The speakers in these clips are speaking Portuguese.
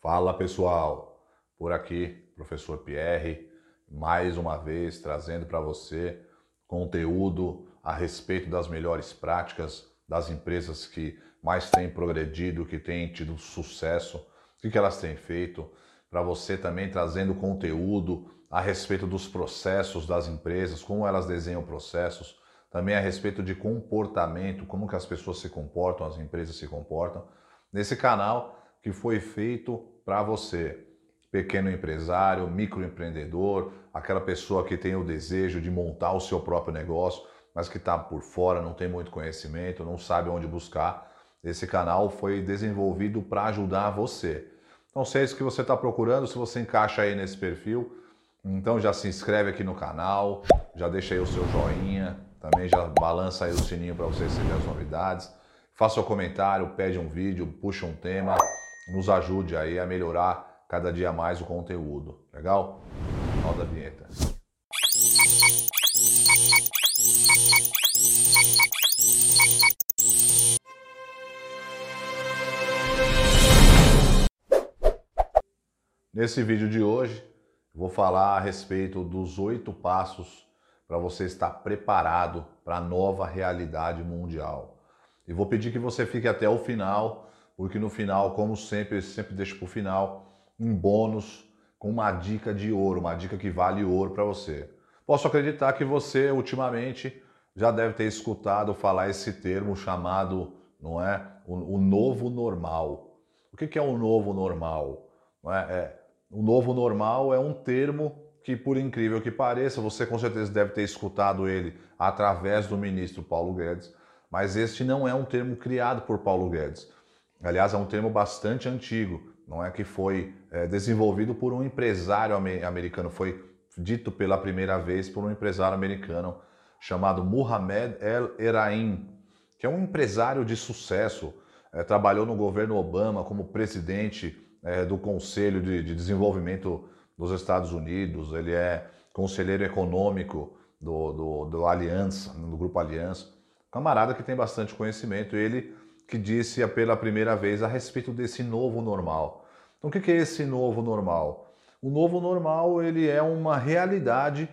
Fala pessoal, por aqui, professor Pierre, mais uma vez trazendo para você conteúdo a respeito das melhores práticas das empresas que mais têm progredido, que têm tido sucesso, o que elas têm feito, para você também trazendo conteúdo a respeito dos processos das empresas, como elas desenham processos, também a respeito de comportamento, como que as pessoas se comportam, as empresas se comportam, nesse canal que foi feito para você, pequeno empresário, microempreendedor, aquela pessoa que tem o desejo de montar o seu próprio negócio, mas que está por fora, não tem muito conhecimento, não sabe onde buscar. Esse canal foi desenvolvido para ajudar você. Então, se é que você está procurando, se você encaixa aí nesse perfil, então já se inscreve aqui no canal, já deixa aí o seu joinha, também já balança aí o sininho para você receber as novidades. Faça o comentário, pede um vídeo, puxa um tema, nos ajude aí a melhorar cada dia mais o conteúdo. Legal? Roda a vinheta. Nesse vídeo de hoje, vou falar a respeito dos oito passos para você estar preparado para a nova realidade mundial. E vou pedir que você fique até o final, porque no final, como sempre, sempre deixo para o final um bônus com uma dica de ouro, uma dica que vale ouro para você. Posso acreditar que você ultimamente já deve ter escutado falar esse termo chamado, não é, o, o novo normal. O que, que é o novo normal? Não é? é, o novo normal é um termo que, por incrível que pareça, você com certeza deve ter escutado ele através do ministro Paulo Guedes, mas este não é um termo criado por Paulo Guedes. Aliás, é um termo bastante antigo, não é que foi é, desenvolvido por um empresário americano, foi dito pela primeira vez por um empresário americano chamado Muhammad El Erain, que é um empresário de sucesso, é, trabalhou no governo Obama como presidente é, do Conselho de, de Desenvolvimento dos Estados Unidos, ele é conselheiro econômico do, do, do Aliança, do Grupo Aliança. Camarada que tem bastante conhecimento, ele que disse pela primeira vez a respeito desse novo normal. Então, o que é esse novo normal? O novo normal ele é uma realidade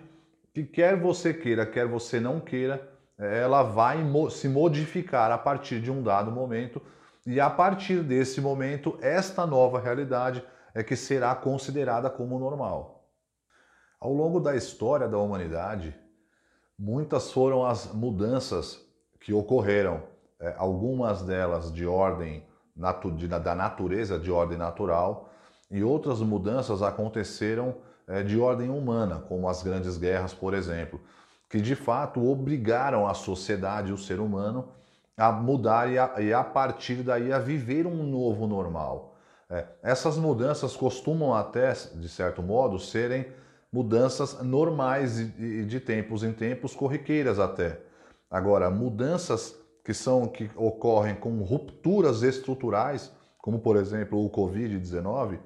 que quer você queira, quer você não queira, ela vai se modificar a partir de um dado momento e a partir desse momento esta nova realidade é que será considerada como normal. Ao longo da história da humanidade, muitas foram as mudanças que ocorreram, algumas delas de ordem da natureza, de ordem natural, e outras mudanças aconteceram é, de ordem humana, como as grandes guerras, por exemplo, que de fato obrigaram a sociedade, o ser humano, a mudar e a, e a partir daí a viver um novo normal. É, essas mudanças costumam até, de certo modo, serem mudanças normais e de tempos em tempos, corriqueiras até. Agora, mudanças que são que ocorrem com rupturas estruturais, como por exemplo o COVID-19,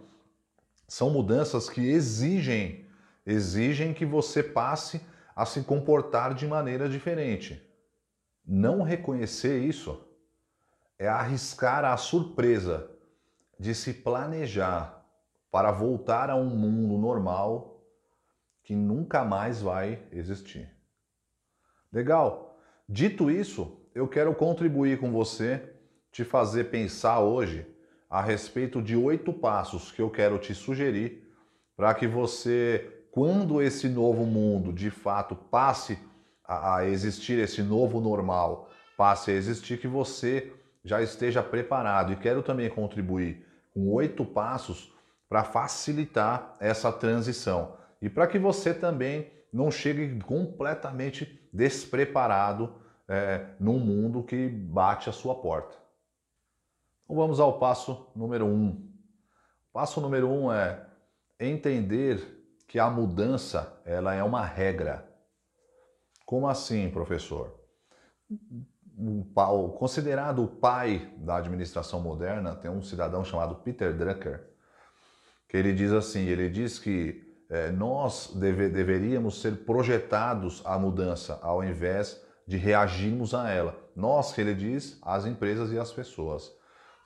são mudanças que exigem exigem que você passe a se comportar de maneira diferente. Não reconhecer isso é arriscar a surpresa de se planejar para voltar a um mundo normal que nunca mais vai existir. Legal? Dito isso, eu quero contribuir com você, te fazer pensar hoje a respeito de oito passos que eu quero te sugerir para que você, quando esse novo mundo de fato passe a, existir, esse novo normal passe a existir, que você já esteja preparado. E quero também contribuir com oito passos para facilitar essa transição e para que você também não chegue completamente despreparado é, num mundo que bate a sua porta. Então vamos ao passo número um. Passo número um é entender que a mudança ela é uma regra. Como assim, professor? O considerado o pai da administração moderna tem um cidadão chamado Peter Drucker que ele diz assim, ele diz que é, nós deve, deveríamos ser projetados à mudança ao invés de reagirmos a ela. Nós, que ele diz, as empresas e as pessoas.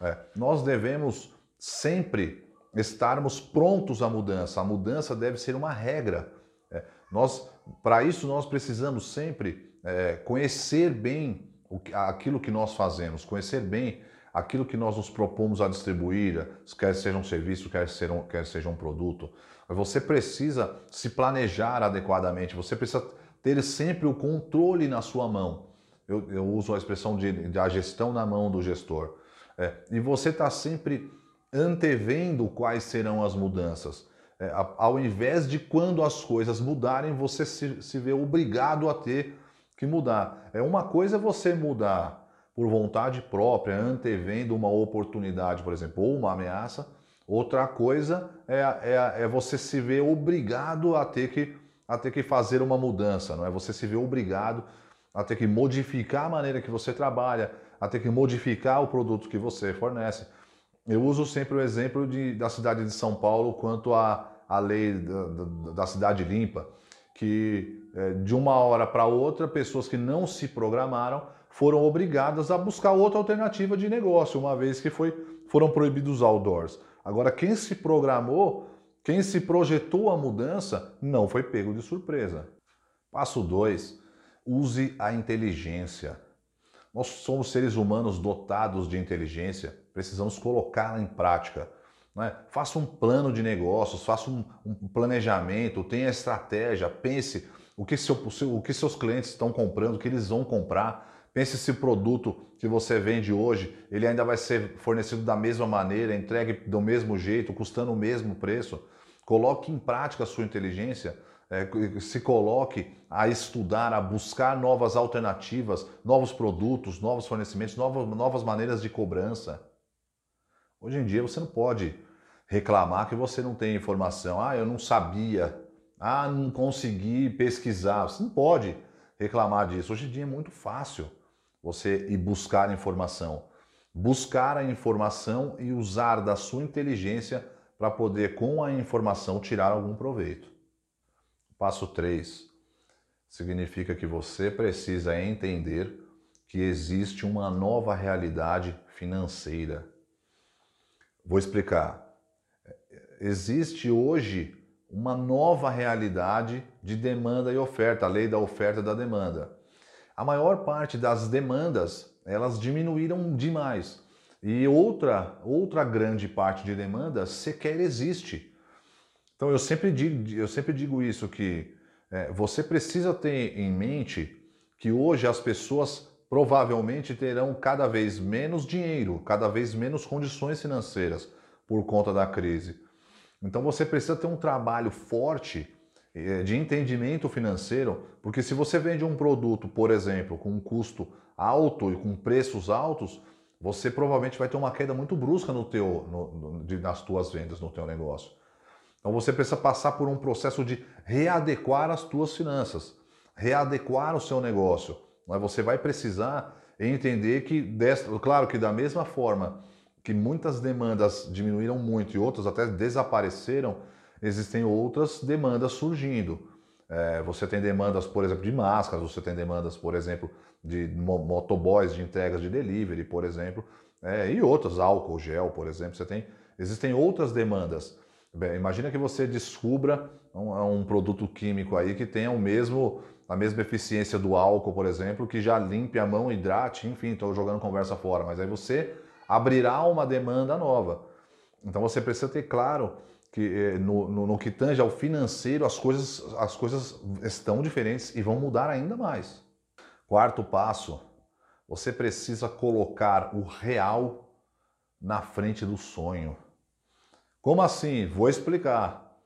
É, nós devemos sempre estarmos prontos à mudança. A mudança deve ser uma regra. É, nós, para isso, nós precisamos sempre é, conhecer bem o, aquilo que nós fazemos, conhecer bem aquilo que nós nos propomos a distribuir, quer seja um serviço, quer seja um, quer seja um produto. Você precisa se planejar adequadamente, você precisa ter sempre o controle na sua mão. Eu, eu uso a expressão de, de, a gestão na mão do gestor. É, e você está sempre antevendo quais serão as mudanças. É, ao invés de quando as coisas mudarem, você se, se vê obrigado a ter que mudar. É uma coisa você mudar por vontade própria, antevendo uma oportunidade, por exemplo, ou uma ameaça. Outra coisa é, é, é você se ver obrigado a ter, que, a ter que fazer uma mudança, não é? Você se ver obrigado a ter que modificar a maneira que você trabalha, a ter que modificar o produto que você fornece. Eu uso sempre o exemplo de, da cidade de São Paulo quanto à, à lei da, da, da cidade limpa, que é, de uma hora para outra, pessoas que não se programaram foram obrigadas a buscar outra alternativa de negócio, uma vez que foi, foram proibidos os outdoors. Agora, quem se programou, quem se projetou a mudança, não foi pego de surpresa. Passo 2. Use a inteligência. Nós somos seres humanos dotados de inteligência, precisamos colocá-la em prática. Né? Faça um plano de negócios, faça um, um planejamento, tenha estratégia, pense o que, seu, o que seus clientes estão comprando, o que eles vão comprar, Pense se o produto que você vende hoje, ele ainda vai ser fornecido da mesma maneira, entregue do mesmo jeito, custando o mesmo preço. Coloque em prática a sua inteligência, é, se coloque a estudar, a buscar novas alternativas, novos produtos, novos fornecimentos, novas, novas maneiras de cobrança. Hoje em dia você não pode reclamar que você não tem informação. Ah, eu não sabia. Ah, não consegui pesquisar. Você não pode reclamar disso. Hoje em dia é muito fácil você ir buscar informação. Buscar a informação e usar da sua inteligência para poder, com a informação, tirar algum proveito. Passo 3 significa que você precisa entender que existe uma nova realidade financeira. Vou explicar. Existe hoje uma nova realidade de demanda e oferta, a lei da oferta e da demanda a maior parte das demandas elas diminuíram demais. E outra, outra grande parte de demandas sequer existe. Então eu sempre digo, eu sempre digo isso, que é, você precisa ter em mente que hoje as pessoas provavelmente terão cada vez menos dinheiro, cada vez menos condições financeiras por conta da crise. Então você precisa ter um trabalho forte eh, de entendimento financeiro, porque se você vende um produto, por exemplo, com um custo alto e com preços altos, você provavelmente vai ter uma queda muito brusca no teu, no, no, nas tuas vendas, no teu negócio. Então você precisa passar por um processo de readequar as tuas finanças, readequar o seu negócio. Mas você vai precisar entender que, desta, claro que da mesma forma que muitas demandas diminuíram muito e outras até desapareceram, existem outras demandas surgindo. É, você tem demandas, por exemplo, de máscaras, você tem demandas, por exemplo, de motoboys de entregas de delivery, por exemplo, é, e outras, álcool, gel, por exemplo. Você tem, existem outras demandas. Bem, imagina que você descubra um, um, produto químico aí que tenha o mesmo, a mesma eficiência do álcool, por exemplo, que já limpe a mão, hidrate, enfim, estou jogando conversa fora, mas aí você abrirá uma demanda nova. Então você precisa ter claro que eh, no, no, no, que tange ao financeiro, as coisas, as coisas estão diferentes e vão mudar ainda mais. Quarto passo, você precisa colocar o real na frente do sonho. Como assim? Vou explicar.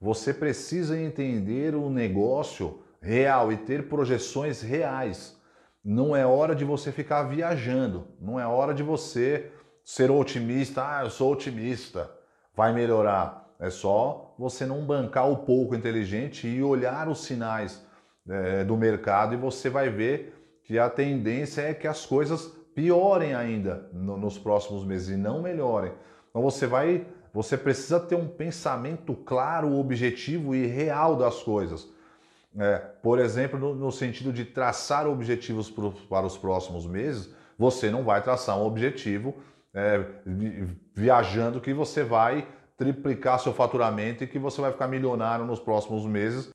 Você precisa entender o negócio real e ter projeções reais. Não é hora de você ficar viajando, não é hora de você ser otimista. Ah, eu sou otimista, vai melhorar. É só você não bancar o pouco inteligente e olhar os sinais é, do mercado e você vai ver que a tendência é que as coisas piorem ainda no, nos próximos meses e não melhorem. Então você vai, você precisa ter um pensamento claro, objetivo e real das coisas. É, por exemplo, no, no, sentido de traçar objetivos pro, para os próximos meses, você não vai traçar um objetivo é, viajando que você vai triplicar seu faturamento e que você vai ficar milionário nos próximos meses,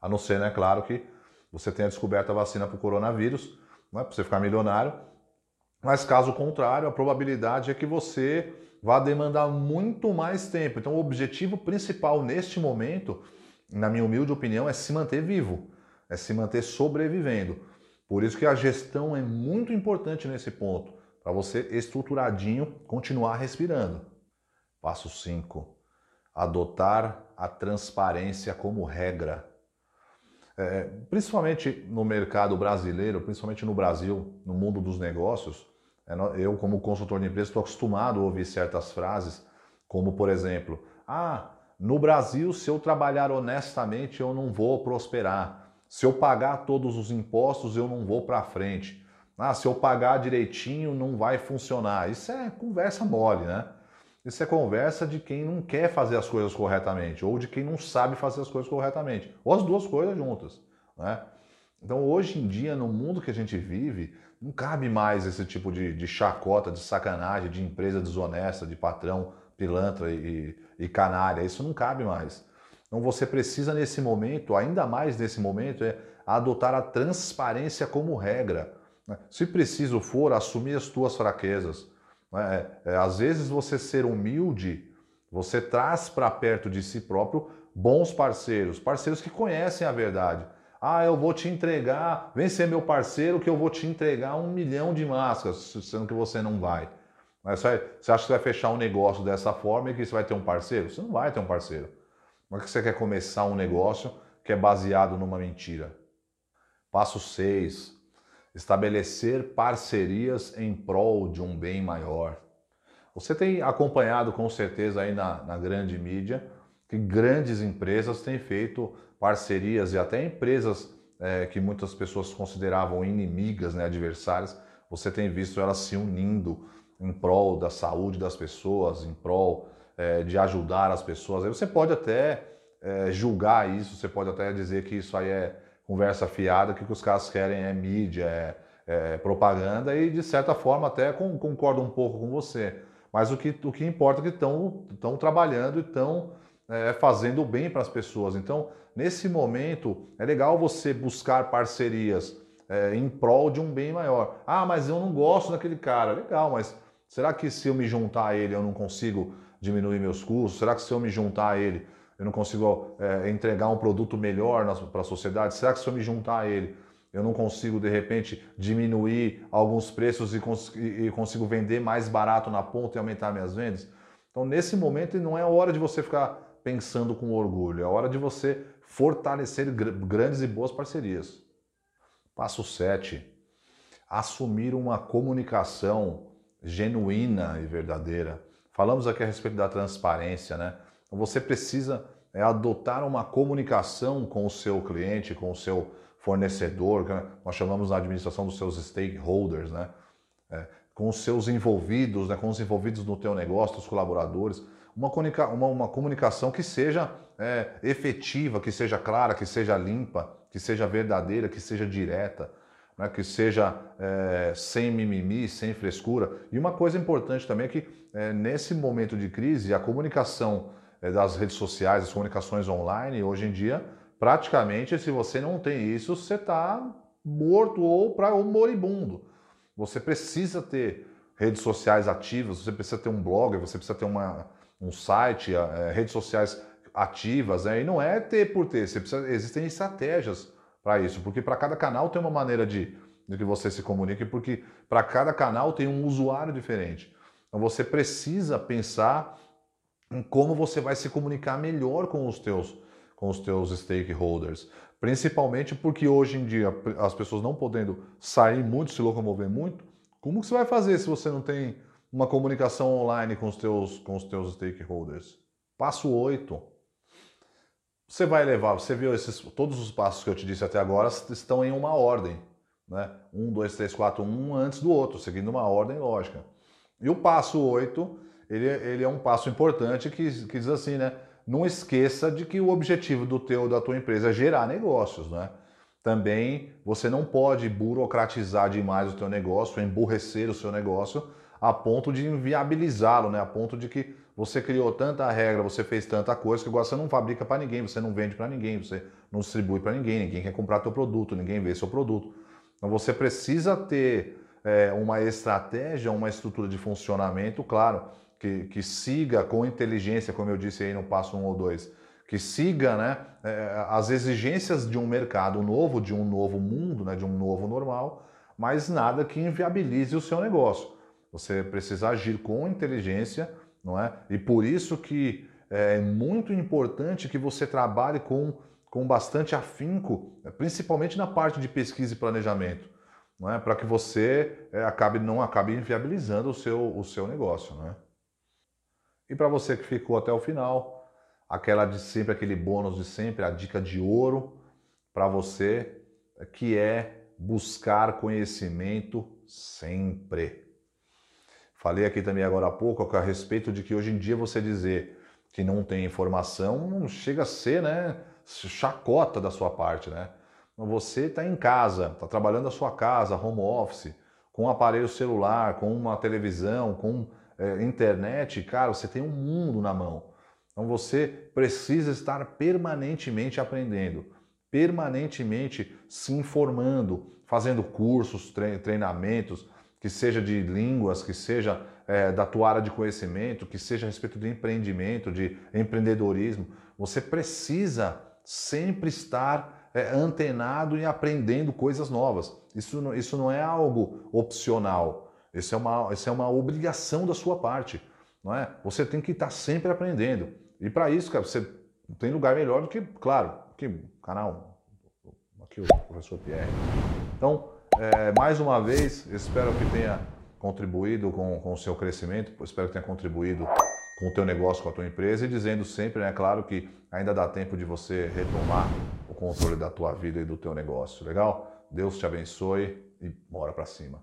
a não ser, né, claro, que você tenha descoberto a vacina para o coronavírus, não é para você ficar milionário. Mas caso contrário, a probabilidade é que você vá demandar muito mais tempo. Então, o objetivo principal neste momento, na minha humilde opinião, é se manter vivo, é se manter sobrevivendo. Por isso que a gestão é muito importante nesse ponto, para você estruturadinho continuar respirando. Passo 5. Adotar a transparência como regra. É, principalmente no mercado brasileiro, principalmente no Brasil, no mundo dos negócios, é, eu, como consultor de empresa, estou acostumado a ouvir certas frases, como por exemplo: Ah, no Brasil, se eu trabalhar honestamente, eu não vou prosperar. Se eu pagar todos os impostos, eu não vou para frente. Ah, se eu pagar direitinho, não vai funcionar. Isso é conversa mole, né? Isso é conversa de quem não quer fazer as coisas corretamente ou de quem não sabe fazer as coisas corretamente, ou as duas coisas juntas, né? Então, hoje em dia, no mundo que a gente vive, não cabe mais esse tipo de, de chacota, de sacanagem, de empresa desonesta, de patrão pilantra e, e canária. Isso não cabe mais. Então, você precisa, nesse momento, ainda mais nesse momento, é adotar a transparência como regra. Né? Se preciso for, assumir as tuas fraquezas. Né? É, é, às vezes você ser humilde, você traz para perto de si próprio bons parceiros, parceiros que conhecem a verdade. Ah, eu vou te entregar, vem ser meu parceiro que eu vou te entregar um milhão de máscaras, sendo que você não vai. Você acha que vai fechar um negócio dessa forma e que você vai ter um parceiro? Você não vai ter um parceiro. Como é que você quer começar um negócio que é baseado numa mentira? Passo 6 estabelecer parcerias em prol de um bem maior. Você tem acompanhado com certeza aí na, na grande mídia que grandes empresas têm feito parcerias e até empresas é, que muitas pessoas consideravam inimigas, né, adversárias, você tem visto elas se unindo em prol da saúde das pessoas, em prol é, de ajudar as pessoas. Aí você pode até é, julgar isso, você pode até dizer que isso aí é conversa fiada, que o que os caras querem é mídia, é, é propaganda, e de certa forma até com, concordo um pouco com você. Mas o que, o que importa é que estão trabalhando e estão é, fazendo bem para as pessoas. Então, nesse momento, é legal você buscar parcerias é, em prol de um bem maior. Ah, mas eu não gosto daquele cara. Legal, mas será que se eu me juntar a ele eu não consigo diminuir meus custos? Será que se eu me juntar a ele eu não consigo é, entregar um produto melhor para a sociedade? Será que se eu me juntar a ele, eu não consigo de repente diminuir alguns preços e, cons e consigo vender mais barato na ponta e aumentar minhas vendas? Então, nesse momento, não é hora de você ficar pensando com orgulho, é hora de você fortalecer gr grandes e boas parcerias. Passo 7. Assumir uma comunicação genuína e verdadeira. Falamos aqui a respeito da transparência, né? Você precisa é, adotar uma comunicação com o seu cliente, com o seu fornecedor, que nós chamamos na administração dos seus stakeholders, né? É, com os seus envolvidos, né? com os envolvidos no teu negócio, os colaboradores, uma, comunica uma, uma comunicação que seja é, efetiva, que seja clara, que seja limpa, que seja verdadeira, que seja direta, né? que seja é, sem mimimi, sem frescura. E uma coisa importante também é que é, nesse momento de crise, a comunicação das redes sociais, as comunicações online, hoje em dia, praticamente, se você não tem isso, você está morto ou, pra, ou moribundo. Você precisa ter redes sociais ativas, você precisa ter um blog, você precisa ter uma, um site, é, redes sociais ativas, né? e não é ter por ter, precisa, existem estratégias para isso, porque para cada canal tem uma maneira de, de que você se comunique, porque para cada canal tem um usuário diferente. Então você precisa pensar em como você vai se comunicar melhor com os teus com os teus stakeholders, principalmente porque hoje em dia as pessoas não podendo sair muito, se locomover muito, como que você vai fazer se você não tem uma comunicação online com os teus com os teus stakeholders? Passo 8. Você vai levar, você viu esses todos os passos que eu te disse até agora estão em uma ordem, né? Um, dois, três, quatro, um antes do outro, seguindo uma ordem lógica. E o passo 8 ele, ele é um passo importante que, que diz assim, né? Não esqueça de que o objetivo do teu da tua empresa é gerar negócios, né? Também você não pode burocratizar demais o teu negócio, emburrecer o seu negócio a ponto de inviabilizá-lo, né? A ponto de que você criou tanta regra, você fez tanta coisa que agora você não fabrica para ninguém, você não vende para ninguém, você não distribui para ninguém, ninguém quer comprar teu produto, ninguém vê seu produto. Então você precisa ter é, uma estratégia, uma estrutura de funcionamento, claro, que, que siga com inteligência, como eu disse aí no passo 1 um ou 2, que siga né, é, as exigências de um mercado novo, de um novo mundo, né, de um novo normal, mas nada que inviabilize o seu negócio. Você precisa agir com inteligência, não é? E por isso que é muito importante que você trabalhe com, com bastante afinco, principalmente na parte de pesquisa e planejamento, não é? Para que você é, acabe não acabe inviabilizando o seu, o seu negócio, não é? E para você que ficou até o final, aquela de sempre, aquele bônus de sempre, a dica de ouro para você, que é buscar conhecimento sempre. Falei aqui também agora há pouco a respeito de que hoje em dia você dizer que não tem informação não chega a ser, né, chacota da sua parte, né? Você está em casa, está trabalhando na sua casa, home office, com um aparelho celular, com uma televisão, com é, internet, cara, você tem um mundo na mão. Então você precisa estar permanentemente aprendendo, permanentemente se informando, fazendo cursos, treinamentos, que seja de línguas, que seja é, da tua área de conhecimento, que seja a respeito de empreendimento, de empreendedorismo. Você precisa sempre estar é, antenado e aprendendo coisas novas. Isso, isso não é algo opcional, isso é, uma, isso é uma obrigação da sua parte. Não é? Você tem que estar sempre aprendendo. E para isso, cara, você tem lugar melhor do que, claro, que canal, aqui o professor Pierre. Então, é, mais uma vez, espero que tenha contribuído com, com o seu crescimento, espero que tenha contribuído com o teu negócio, com a tua empresa e dizendo sempre, é né, claro que ainda dá tempo de você retomar o controle da tua vida e do teu negócio, legal? Deus te abençoe e bora para cima.